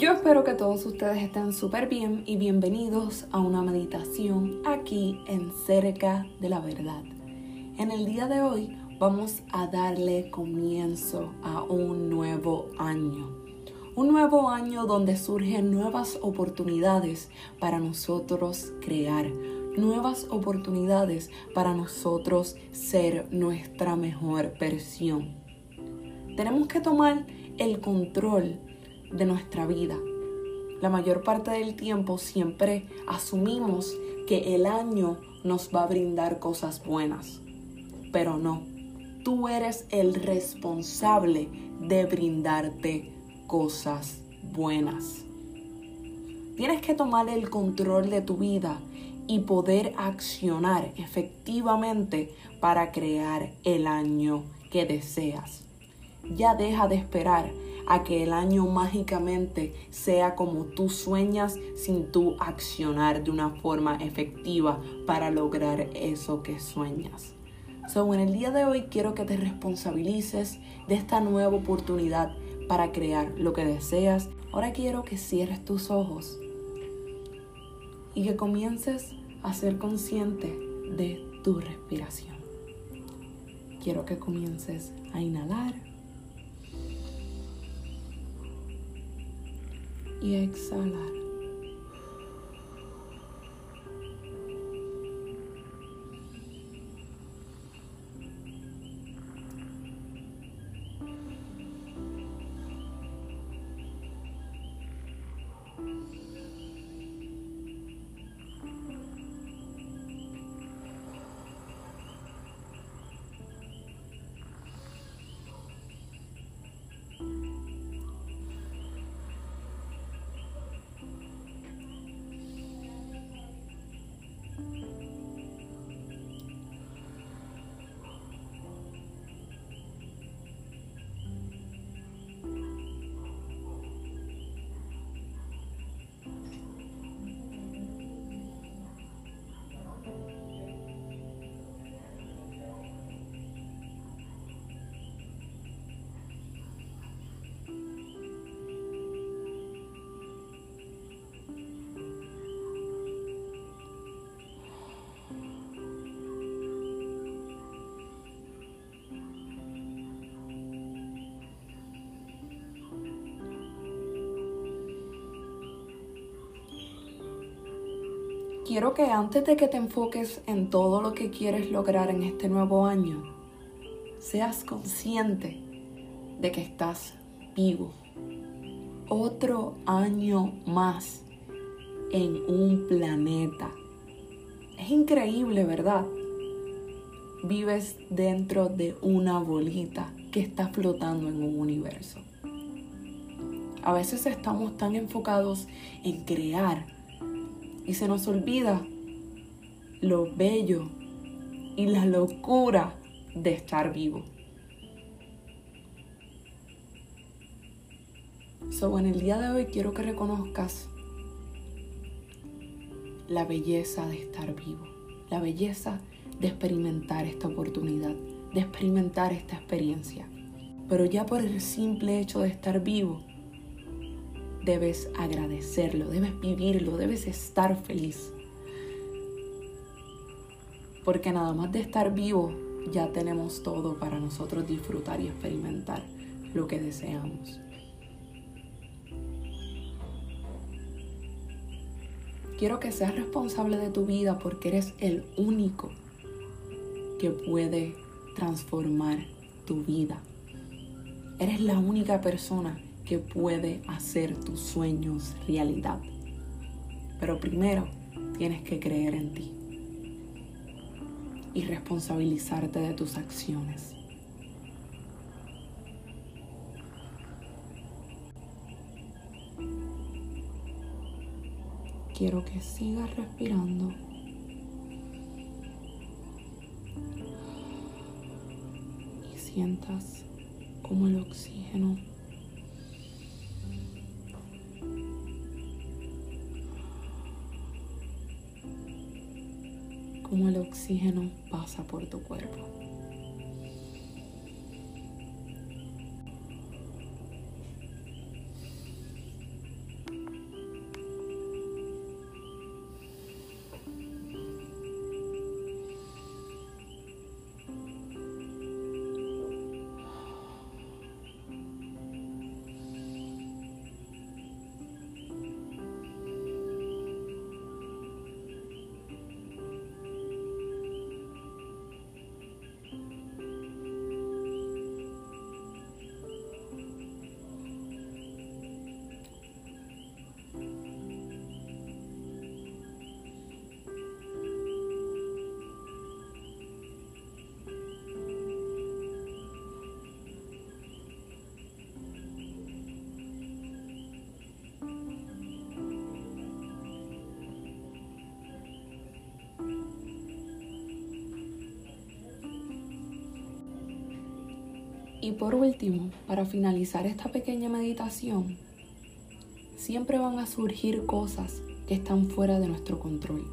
Yo espero que todos ustedes estén súper bien y bienvenidos a una meditación aquí en Cerca de la Verdad. En el día de hoy vamos a darle comienzo a un nuevo año. Un nuevo año donde surgen nuevas oportunidades para nosotros crear, nuevas oportunidades para nosotros ser nuestra mejor versión. Tenemos que tomar el control de nuestra vida. La mayor parte del tiempo siempre asumimos que el año nos va a brindar cosas buenas, pero no. Tú eres el responsable de brindarte cosas buenas. Tienes que tomar el control de tu vida y poder accionar efectivamente para crear el año que deseas. Ya deja de esperar a que el año mágicamente sea como tú sueñas sin tú accionar de una forma efectiva para lograr eso que sueñas. So, en el día de hoy quiero que te responsabilices de esta nueva oportunidad para crear lo que deseas. Ahora quiero que cierres tus ojos y que comiences a ser consciente de tu respiración. Quiero que comiences a inhalar y exhalar. Quiero que antes de que te enfoques en todo lo que quieres lograr en este nuevo año, seas consciente de que estás vivo. Otro año más en un planeta. Es increíble, ¿verdad? Vives dentro de una bolita que está flotando en un universo. A veces estamos tan enfocados en crear y se nos olvida lo bello y la locura de estar vivo. So, en el día de hoy quiero que reconozcas la belleza de estar vivo, la belleza de experimentar esta oportunidad, de experimentar esta experiencia. Pero ya por el simple hecho de estar vivo, debes agradecerlo, debes vivirlo, debes estar feliz. Porque nada más de estar vivo ya tenemos todo para nosotros disfrutar y experimentar lo que deseamos. Quiero que seas responsable de tu vida porque eres el único que puede transformar tu vida. Eres la única persona que puede hacer tus sueños realidad. Pero primero tienes que creer en ti y responsabilizarte de tus acciones. Quiero que sigas respirando. Y sientas como el oxígeno cómo el oxígeno pasa por tu cuerpo. Y por último, para finalizar esta pequeña meditación, siempre van a surgir cosas que están fuera de nuestro control,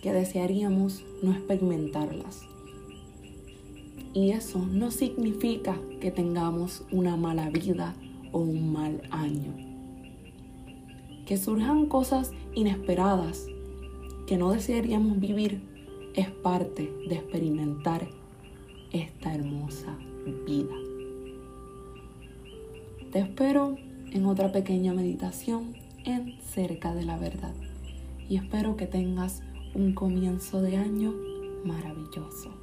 que desearíamos no experimentarlas. Y eso no significa que tengamos una mala vida o un mal año. Que surjan cosas inesperadas que no desearíamos vivir es parte de experimentar esta hermosa vida. Te espero en otra pequeña meditación en cerca de la verdad y espero que tengas un comienzo de año maravilloso.